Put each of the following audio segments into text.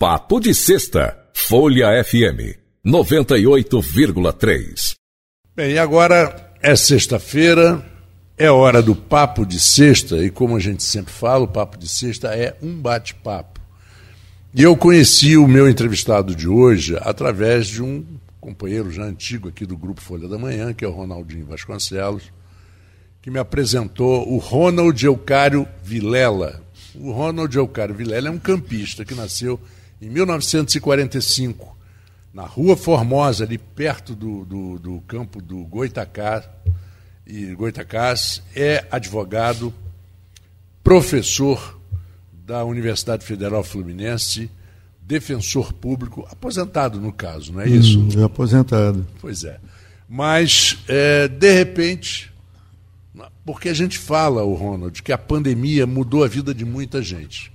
Papo de Sexta, Folha FM 98,3. Bem, agora é sexta-feira, é hora do Papo de Sexta, e como a gente sempre fala, o Papo de Sexta é um bate-papo. E eu conheci o meu entrevistado de hoje através de um companheiro já antigo aqui do Grupo Folha da Manhã, que é o Ronaldinho Vasconcelos, que me apresentou o Ronald Eucário Vilela. O Ronald Eucário Vilela é um campista que nasceu em 1945, na Rua Formosa, ali perto do, do, do campo do Goitacás, e Goitacás, é advogado, professor da Universidade Federal Fluminense, defensor público, aposentado no caso, não é isso? Hum, é aposentado. Pois é. Mas, é, de repente, porque a gente fala, o Ronald, que a pandemia mudou a vida de muita gente.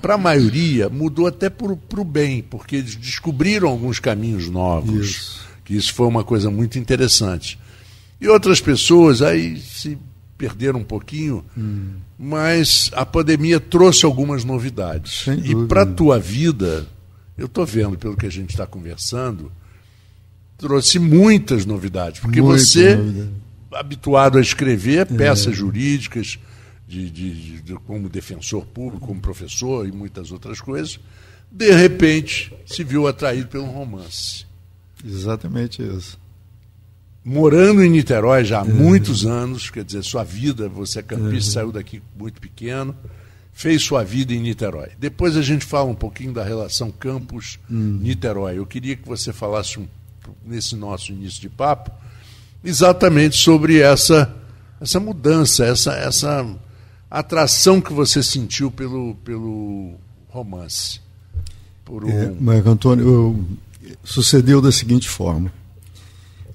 Para a maioria, mudou até para o bem, porque eles descobriram alguns caminhos novos. Isso. Que isso foi uma coisa muito interessante. E outras pessoas aí se perderam um pouquinho, hum. mas a pandemia trouxe algumas novidades. Sem e para a tua vida, eu estou vendo pelo que a gente está conversando, trouxe muitas novidades, porque você, novidade. habituado a escrever é. peças é. jurídicas, de, de, de, como defensor público, como professor e muitas outras coisas, de repente se viu atraído pelo romance. Exatamente isso morando em Niterói já há uhum. muitos anos, quer dizer, sua vida, você é campista, uhum. saiu daqui muito pequeno, fez sua vida em Niterói. Depois a gente fala um pouquinho da relação campus-Niterói. Uhum. Eu queria que você falasse, um, nesse nosso início de papo, exatamente sobre essa, essa mudança, essa, essa atração que você sentiu pelo, pelo romance. Por um... é, Marco Antônio, eu, sucedeu da seguinte forma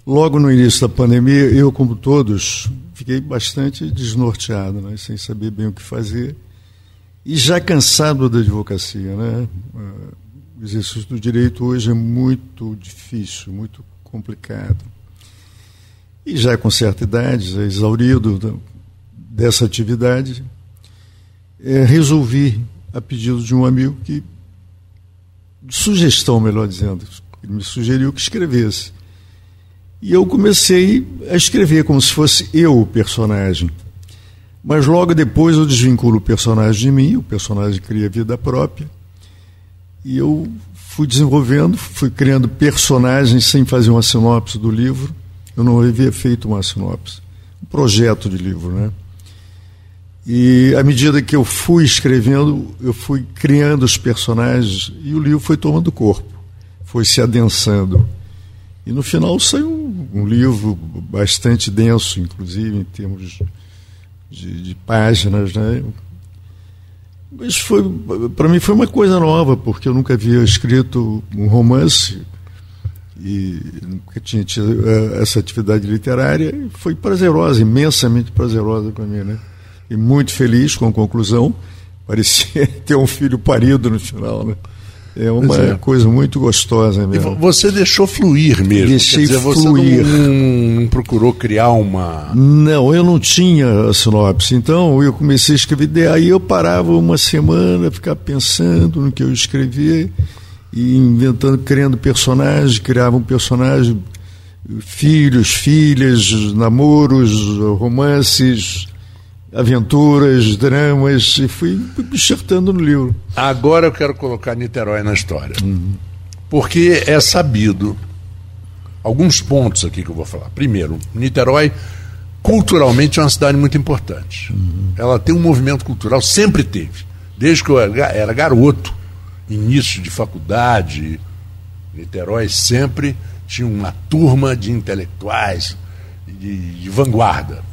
Logo no início da pandemia, eu, como todos, fiquei bastante desnorteado, né, sem saber bem o que fazer. E já cansado da advocacia. Né? O exercício do direito hoje é muito difícil, muito complicado. E já com certa idade, já exaurido dessa atividade, é, resolvi, a pedido de um amigo que, sugestão, melhor dizendo, ele me sugeriu que escrevesse e eu comecei a escrever como se fosse eu o personagem. Mas logo depois eu desvinculo o personagem de mim, o personagem cria vida própria. E eu fui desenvolvendo, fui criando personagens sem fazer uma sinopse do livro. Eu não havia feito uma sinopse, um projeto de livro, né? E à medida que eu fui escrevendo, eu fui criando os personagens e o livro foi tomando corpo, foi se adensando. E no final saiu um livro bastante denso, inclusive, em termos de, de páginas, né? Mas foi, para mim foi uma coisa nova, porque eu nunca havia escrito um romance e nunca tinha tido eh, essa atividade literária. Foi prazerosa, imensamente prazerosa para mim, né? E muito feliz com a conclusão. Parecia ter um filho parido no final, né? É uma é. coisa muito gostosa mesmo. E você deixou fluir mesmo. Deixei dizer, fluir. Você não, não, procurou criar uma. Não, eu não tinha a sinopse. Então eu comecei a escrever. Aí eu parava uma semana, ficava pensando no que eu escrevia e inventando, criando personagens, criava um personagem, filhos, filhas, namoros, romances aventuras, dramas, e fui enxertando no livro. Agora eu quero colocar Niterói na história. Uhum. Porque é sabido alguns pontos aqui que eu vou falar. Primeiro, Niterói culturalmente é uma cidade muito importante. Uhum. Ela tem um movimento cultural, sempre teve. Desde que eu era garoto, início de faculdade, Niterói sempre tinha uma turma de intelectuais de, de vanguarda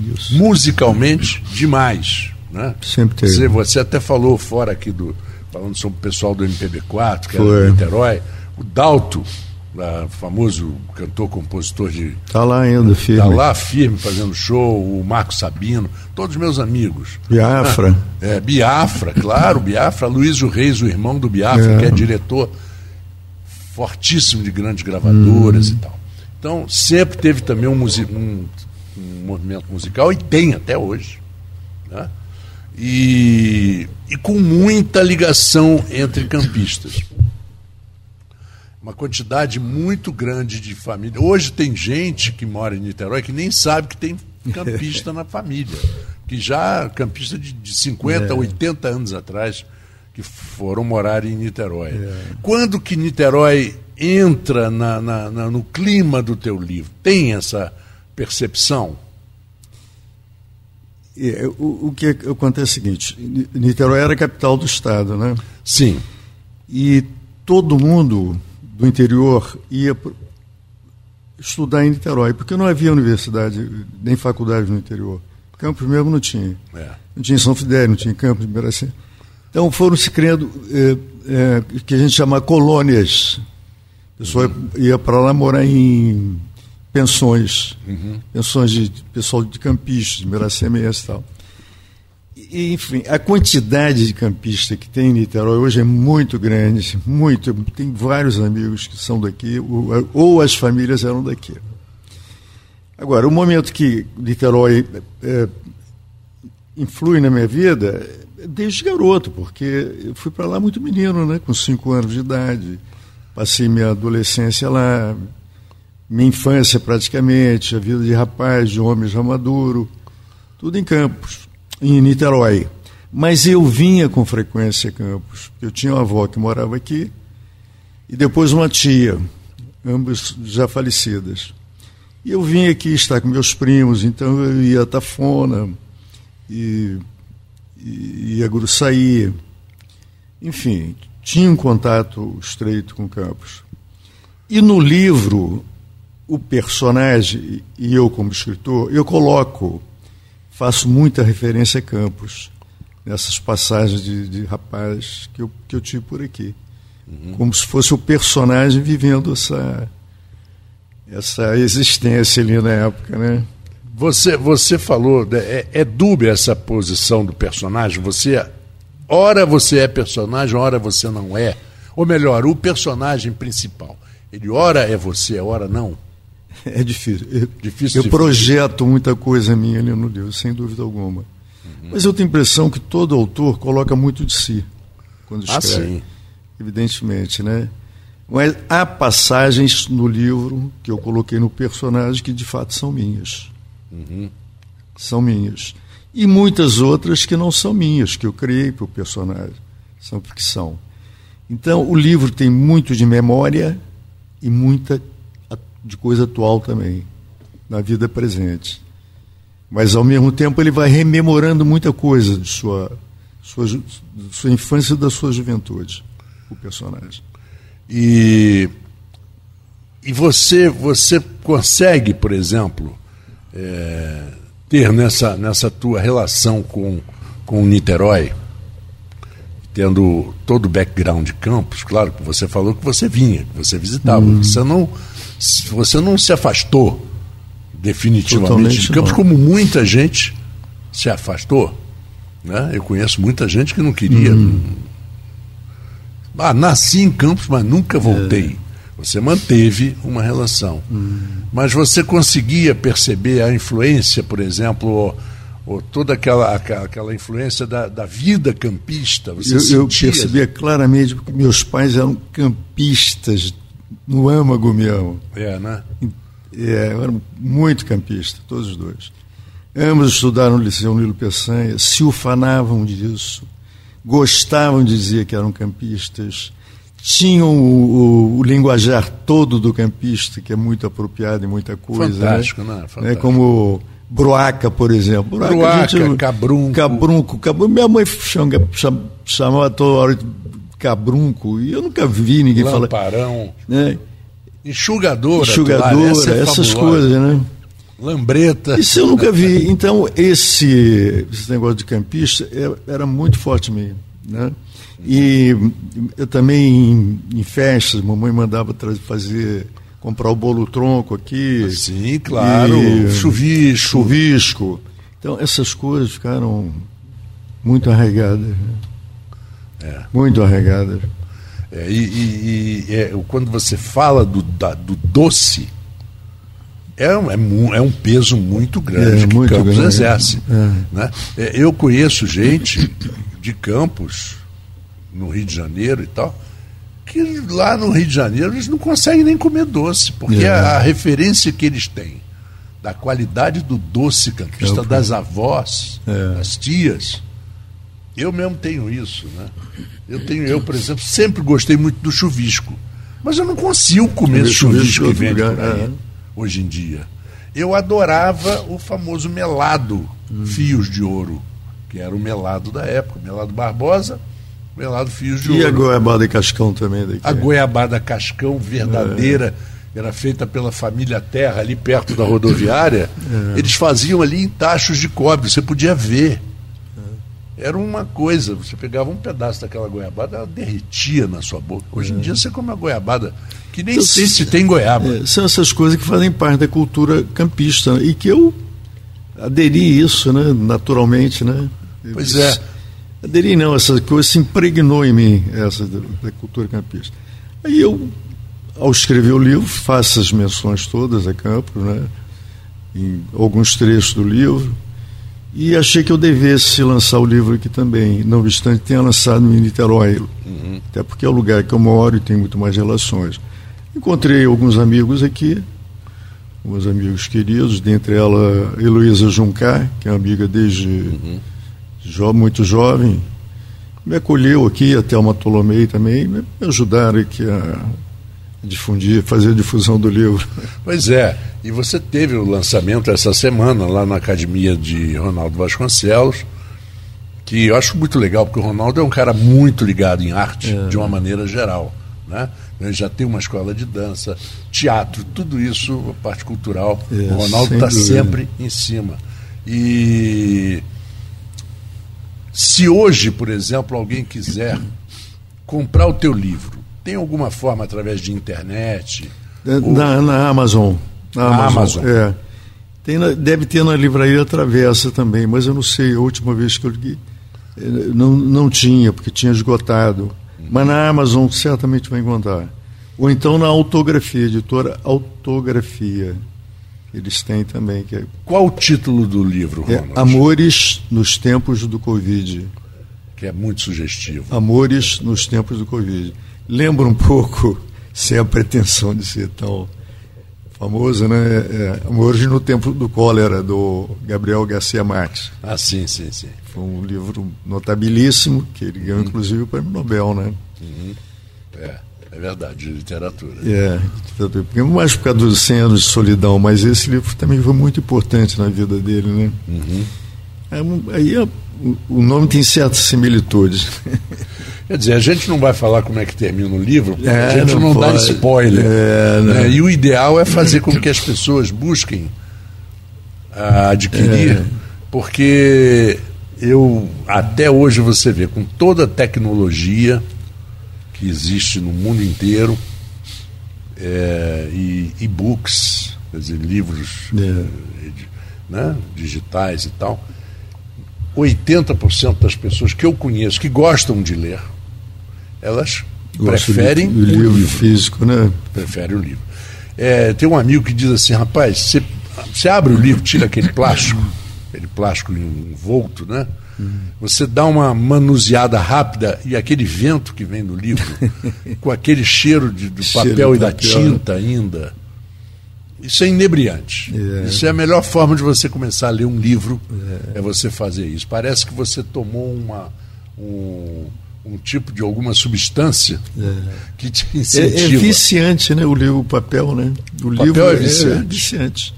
isso. musicalmente demais. Né? Sempre teve. Você, você até falou fora aqui do. Falando sobre o pessoal do MPB4, que Foi. era do Niterói, o Dalto, o famoso cantor, compositor de. Está lá ainda, firme. Está lá firme fazendo show, o Marco Sabino, todos meus amigos. Biafra. É, Biafra, claro, Biafra, Luiz Reis, o irmão do Biafra, é. que é diretor fortíssimo de grandes gravadoras hum. e tal. Então, sempre teve também um, um um movimento musical e tem até hoje. Né? e, e com muita ligação entre campistas. Uma quantidade muito grande de família. Hoje tem gente que mora em Niterói que nem sabe que tem campista na família. Que já, campista de, de 50, é. 80 anos atrás, que foram morar em Niterói. É. Quando que Niterói entra na, na, na, no clima do teu livro? Tem essa percepção? É, o, o, que acontece é o seguinte: Niterói era a capital do estado, né? Sim. E todo mundo do interior ia estudar em Niterói, porque não havia universidade nem faculdade no interior. Campos mesmo não tinha. É. Não tinha São Fidel, não tinha Campos de Ibiracema. Então foram se criando é, é, que a gente chama colônias. A pessoa uhum. ia para lá morar em pensões, uhum. pensões de pessoal de campistas, de Miracema e tal. E, enfim, a quantidade de campistas que tem em Niterói hoje é muito grande, muito. Tem vários amigos que são daqui, ou, ou as famílias eram daqui. Agora, o momento que Niterói é, influi na minha vida, desde garoto, porque eu fui para lá muito menino, né, com cinco anos de idade. Passei minha adolescência lá, minha infância praticamente, a vida de rapaz, de homem já maduro, tudo em Campos, em Niterói. Mas eu vinha com frequência a Campos. Eu tinha uma avó que morava aqui e depois uma tia, ambas já falecidas. E eu vinha aqui estar com meus primos, então eu ia a Tafona e, e ia a Gruçaí. Enfim, tinha um contato estreito com Campos. E no livro o personagem e eu como escritor, eu coloco, faço muita referência a Campos, nessas passagens de, de rapaz que eu, que eu tive por aqui. Uhum. Como se fosse o personagem vivendo essa, essa existência ali na época, né? Você, você falou, é, é dúbia essa posição do personagem? Você, ora você é personagem, ora você não é. Ou melhor, o personagem principal. Ele ora é você, ora não. É difícil. Eu, difícil eu projeto muita coisa minha ali no livro, sem dúvida alguma. Uhum. Mas eu tenho a impressão que todo autor coloca muito de si quando ah, escreve. Ah, sim. Evidentemente, né? Mas há passagens no livro que eu coloquei no personagem que de fato são minhas. Uhum. São minhas. E muitas outras que não são minhas, que eu criei para o personagem. São ficção. Então, o livro tem muito de memória e muita de coisa atual também, na vida presente. Mas, ao mesmo tempo, ele vai rememorando muita coisa de sua, sua, sua infância e da sua juventude, o personagem. E, e você, você consegue, por exemplo, é, ter nessa, nessa tua relação com, com o Niterói, tendo todo o background de campos, claro que você falou que você vinha, que você visitava, hum. você não você não se afastou definitivamente Totalmente de Campos, não. como muita gente se afastou. Né? Eu conheço muita gente que não queria. Hum. Ah, nasci em Campos, mas nunca voltei. É. Você manteve uma relação. Hum. Mas você conseguia perceber a influência, por exemplo, ou, ou toda aquela, aquela influência da, da vida campista? Você eu, eu percebia claramente que meus pais eram campistas no âmago mesmo. É, né? É, eram muito campistas, todos os dois. Ambos estudaram no Liceu Nilo Peçanha, se ufanavam disso, gostavam de dizer que eram campistas, tinham o, o, o, linguajar todo do campista, que é muito apropriado em muita coisa. Né? Fantástico, né? né? Fantástico. É como Broaca, por exemplo. Broaca, Broaca gente, cabrunco. Cabrunco, cabrunco. Minha mãe chamava toda hora cabrunco, e eu nunca vi ninguém falar. Lamparão. Né? Enxugadora. Enxugadora, essa é essas coisas, né? Lambreta. Isso eu nunca vi. Então, esse, esse negócio de campista é, era muito forte mesmo. Né? E eu também, em, em festas, mamãe mandava fazer, comprar o bolo tronco aqui. Sim, claro. E, chuvisco. Chuvisco. Então, essas coisas ficaram muito arraigadas. É. Muito arregada. É, e, e, e é, quando você fala do, da, do doce, é um, é, é um peso muito grande É, que muito Campos grande. exerce. É. né? É, Eu conheço gente de Campos, no Rio de Janeiro e tal, que lá no Rio de Janeiro eles não conseguem nem comer doce, porque É. a, a referência que eles têm da qualidade do doce campista, É o- das avós, das tias, eu mesmo tenho isso, né? Eu tenho, eu, por exemplo, sempre gostei muito do chuvisco. Mas eu não consigo comer Comer chuvisco, chuvisco que vende lugar, é. hoje em dia. Eu adorava o famoso melado Fios de Ouro, que era o melado da época, o melado Barbosa, o melado Fios de E a Ouro. goiabada e cascão também daqui. A goiabada cascão verdadeira, É. era feita pela família Terra, ali perto da rodoviária. É. Eles faziam ali em tachos de cobre, você podia ver. É. Era uma coisa, você pegava um pedaço daquela goiabada, ela derretia na sua boca. Hoje em dia você come uma goiabada que nem É. Então, sei se tem goiaba. É, são essas coisas que fazem parte da cultura campista né? e que eu aderi isso, né, naturalmente, né? Pois Eu- é. Aderi não, essa coisa se impregnou em mim, essa da, da cultura campista. Aí eu, ao escrever o livro, faço as menções todas a Campos, né? Em alguns trechos do livro. E achei que eu devesse lançar o livro aqui também, não obstante tenha lançado em Niterói, até porque é o lugar que eu moro e tem muito mais relações. Encontrei alguns amigos aqui, alguns amigos queridos, dentre ela Heloísa Juncar, que é uma amiga desde jo- muito jovem, me acolheu aqui, a Thelma Tolomei também, me ajudaram aqui a difundir, fazer a difusão do livro. Pois é, e você teve o lançamento essa semana lá na academia de Ronaldo Vasconcelos, que eu acho muito legal, porque o Ronaldo é um cara muito ligado em arte, de uma maneira geral. Né? Ele já tem uma escola de dança, teatro, tudo isso, a parte cultural. É, o Ronaldo está sempre em cima. E se hoje, por exemplo, alguém quiser comprar o teu livro, tem alguma forma através de internet? Ou- Na, na Amazon. Na Amazon. Amazon. É. Tem na- deve ter na livraria Travessa também, mas eu não sei, a última vez que eu liguei, eh, não, não tinha, porque tinha esgotado. Mas na Amazon certamente vai encontrar. Ou então na Autografia, editora Autografia. Eles têm também, que é, Qual o título do livro, é Ronald? Amores nos Tempos do Covid. Que é muito sugestivo. Amores nos Tempos do Covid. Lembra um pouco, sem a pretensão de ser tão famoso, né? É, Amores no Tempo do Cólera, do Gabriel Garcia Marques. Ah, sim, sim, sim. Foi um livro notabilíssimo, que ele Uhum. ganhou inclusive o prêmio Nobel, né? É, é verdade, de literatura. É, porque mais por causa dos 100 anos de solidão, mas esse livro também foi muito importante na vida dele, né? Uhum. É aí é- o- nome tem certas similitudes. Quer dizer, a gente não vai falar como é que termina o livro, É, a gente não não, dá spoiler. É, não. né? E o ideal é fazer com que as pessoas busquem adquirir, É. porque eu até hoje você vê, com toda a tecnologia que existe no mundo inteiro, é, e e-books, quer dizer, livros É. né, digitais e tal, 80% das pessoas que eu conheço que gostam de ler, elas Gosto preferem o livro, livro físico, né? prefere o livro. É, tem um amigo que diz assim, rapaz, você, abre o livro, tira aquele plástico, aquele plástico envolto, né? Você dá uma manuseada rápida e aquele vento que vem do livro, com aquele cheiro de, do Cheiro papel de e da papel. tinta ainda. Isso é inebriante. É. Isso é a melhor forma de você começar a ler um livro, é, você fazer isso. Parece que você tomou uma, um, um tipo de alguma substância que te É, é incentiva. viciante, né? O livro, o papel, né? O, papel livro é viciante. viciante.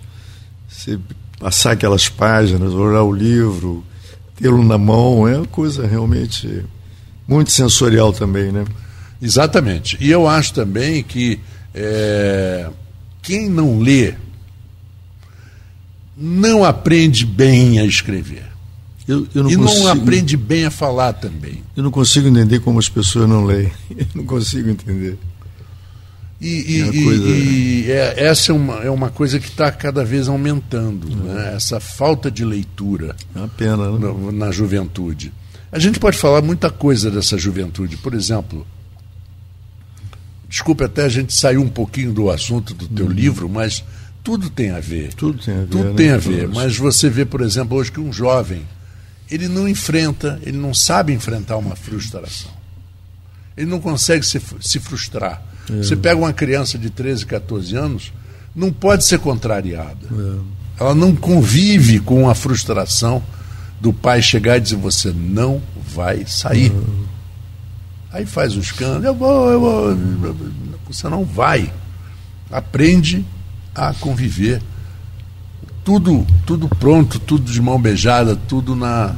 Você passar aquelas páginas, olhar o livro, tê-lo na mão, é uma coisa realmente muito sensorial também, né? Exatamente. E eu acho também que é, quem não lê não aprende bem a escrever. Eu, eu não e consigo, não aprende bem a falar também. Eu não consigo entender como as pessoas não leem. Eu não consigo entender. E, É e- coisa- e é- essa é uma, é uma coisa que está cada vez aumentando, né? essa falta de leitura. É uma pena, né? no- na juventude. A gente pode falar muita coisa dessa juventude. Por exemplo, desculpe até a gente saiu um pouquinho do assunto do teu livro, mas tudo tem a ver. Tudo tem a ver. Tudo né? tem a ver. Mas você vê, por exemplo, hoje que um jovem, ele não enfrenta, ele não sabe enfrentar uma frustração. Ele não consegue se, se frustrar. É. Você pega uma criança de 13, 14 anos, não pode ser contrariada. É. Ela não convive com a frustração do pai chegar e dizer: você não vai sair. Aí faz um escândalo, eu vou, eu vou. Você não vai. Aprende a conviver. Tudo, tudo pronto, tudo de mão beijada, tudo na,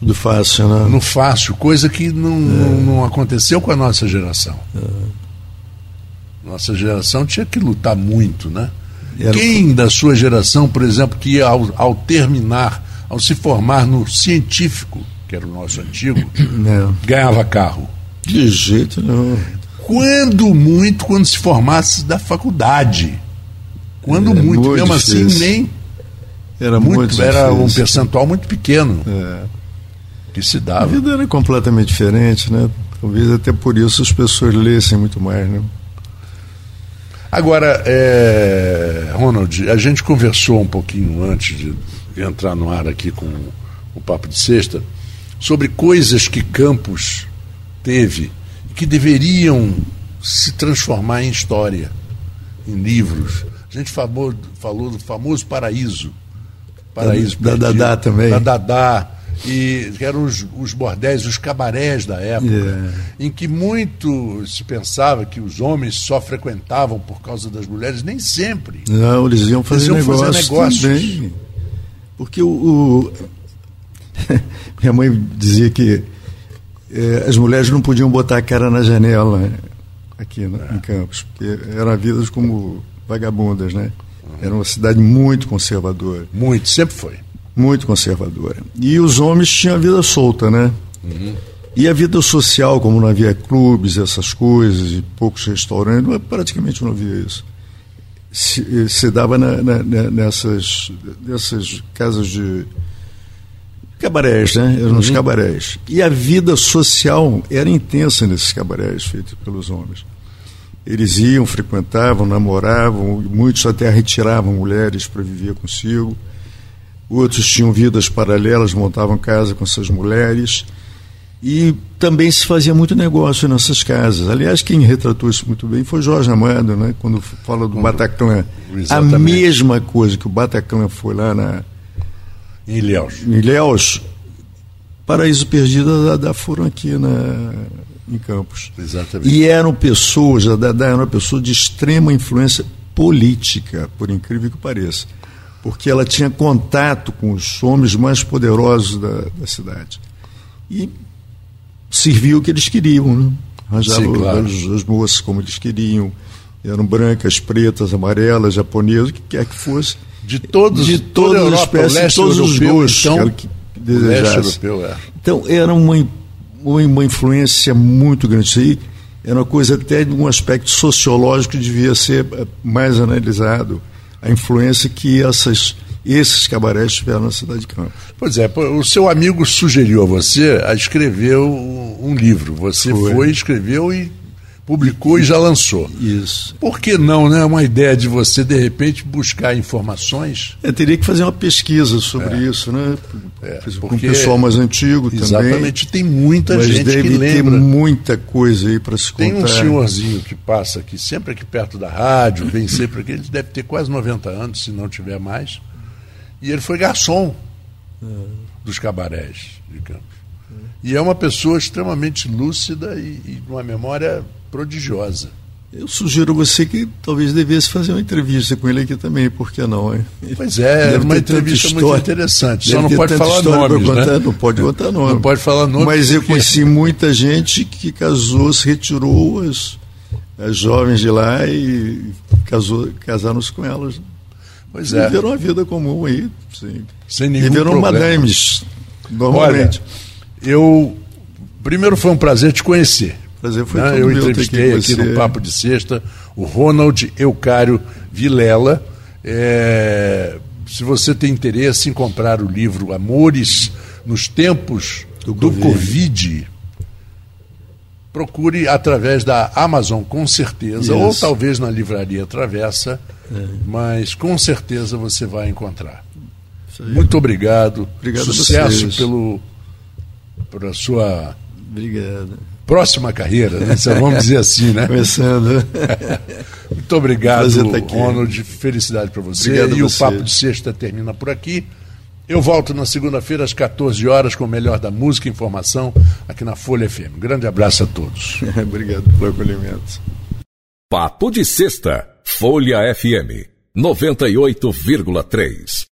Tudo fácil, né? no fácil, coisa que não, não, não aconteceu com a nossa geração. Nossa geração tinha que lutar muito, né? Era- Quem da sua geração, por exemplo, que ao, ao terminar, ao se formar no científico, que era o nosso antigo, Né? ganhava carro? De jeito nenhum. Quando muito, quando se formasse da faculdade. Quando É, muito, muito mesmo assim, difícil. nem Era muito, muito, era um percentual muito pequeno É. que se A dava. vida era completamente diferente, né? Talvez até por isso as pessoas lessem muito mais, né? Agora, é, Ronald, a gente conversou um pouquinho antes de entrar no ar aqui com o Papo de Sexta sobre coisas que Campos teve e que deveriam se transformar em história, em livros. A gente falou, falou do famoso Paraíso. Paraíso Da- da. Dadá também. Da Dadá. E que eram os, os bordéis, os cabarés da época, É. em que muito se pensava que os homens só frequentavam por causa das mulheres, nem sempre. Não, eles iam fazer Eles iam fazer negócios, negócios. também. Porque o, o- minha mãe dizia que eh, as mulheres não podiam botar a cara na janela né, aqui na- É. em Campos, porque eram vistas como vagabundas, né? Era uma cidade muito conservadora. Muito, sempre foi. muito conservadora. E os homens tinham a vida solta, né? E a vida social, como não havia clubes, essas coisas, e poucos restaurantes, praticamente não havia isso. Se, se dava na- na- nessas, nessas casas de cabarés, né? Eram os cabarés. E a vida social era intensa nesses cabarés feitos pelos homens. Eles iam, frequentavam, namoravam, muitos até retiravam mulheres para viver consigo. Outros tinham vidas paralelas, montavam casa com essas mulheres. E também se fazia muito negócio nessas casas. Aliás, quem retratou isso muito bem foi Jorge Amado, né? quando fala do Bataclan. A Exatamente. mesma coisa que o Bataclan foi lá na, Em Ilhéus. em Ilhéus, Paraíso Perdido da, da foram aqui na, em Campos. Exatamente. E eram pessoas, a Dadá era uma pessoa de extrema influência política, por incrível que pareça. Porque ela tinha contato com os homens mais poderosos da, da cidade. E servia o que eles queriam, né? Arranjava claro. as, as moças como eles queriam. Eram brancas, pretas, amarelas, japonesas, o que quer que fosse. De todos, de toda todas as Europa, espécies, todos os gostos então, que desejasse. europeu, é. Então era uma, uma, influência muito grande. Isso aí era uma coisa até de um aspecto sociológico que devia ser eh, mais analisado. A influência que essas, esses cabarés tiveram na cidade de Campos. Pois é, o seu amigo sugeriu a você a escrever um um livro. Você Foi. foi, escreveu e publicou e já lançou. Isso. Por que não, né? Uma ideia de você, de repente, buscar informações. Eu teria que fazer uma pesquisa sobre isso, né? É, com o pessoal mais antigo também. Exatamente, tem muita Mas gente deve que ter lembra. muita coisa aí para se contar. Tem um senhorzinho que passa aqui, sempre aqui perto da rádio, vem sempre aqui, ele deve ter quase 90 anos, se não tiver mais. E ele foi garçom dos cabarés de Campos. E é uma pessoa extremamente lúcida e, e uma memória prodigiosa. Eu sugiro a você que talvez devesse fazer uma entrevista com ele aqui também, por que não, hein? Pois é, Deve uma entrevista muito interessante. Só não ter pode falar nomes, contar, né? Não pode contar nome. Não pode falar nomes. Mas eu porque- conheci muita gente que casou, se retirou as, as jovens de lá e casou, casaram-se com elas. Pois é, Viveram uma vida comum aí, sim. sem nenhum Viveram problema. madames, normalmente. Eu primeiro foi um prazer te conhecer. Prazer foi todo Eu entrevistei aqui aqui no Papo de Sexta o Ronald Eucário Vilela. É, se você tem interesse em comprar o livro Amores nos Tempos Do do, Covid. Covid, procure através da Amazon, com certeza, Isso. ou talvez na Livraria Travessa, é. mas com certeza você vai encontrar. Muito obrigado. Obrigado Sucesso pelo pela sua Obrigado. Próxima carreira, né? vamos dizer assim, né? Começando. Muito obrigado, tá Ronald. Felicidade para você. Obrigado e o Papo de Sexta termina por aqui. Eu volto na segunda-feira às 14 horas com o melhor da música e informação aqui na Folha FM. grande abraço a todos. Obrigado pelo acolhimento. Papo de Sexta, Folha FM 98,3.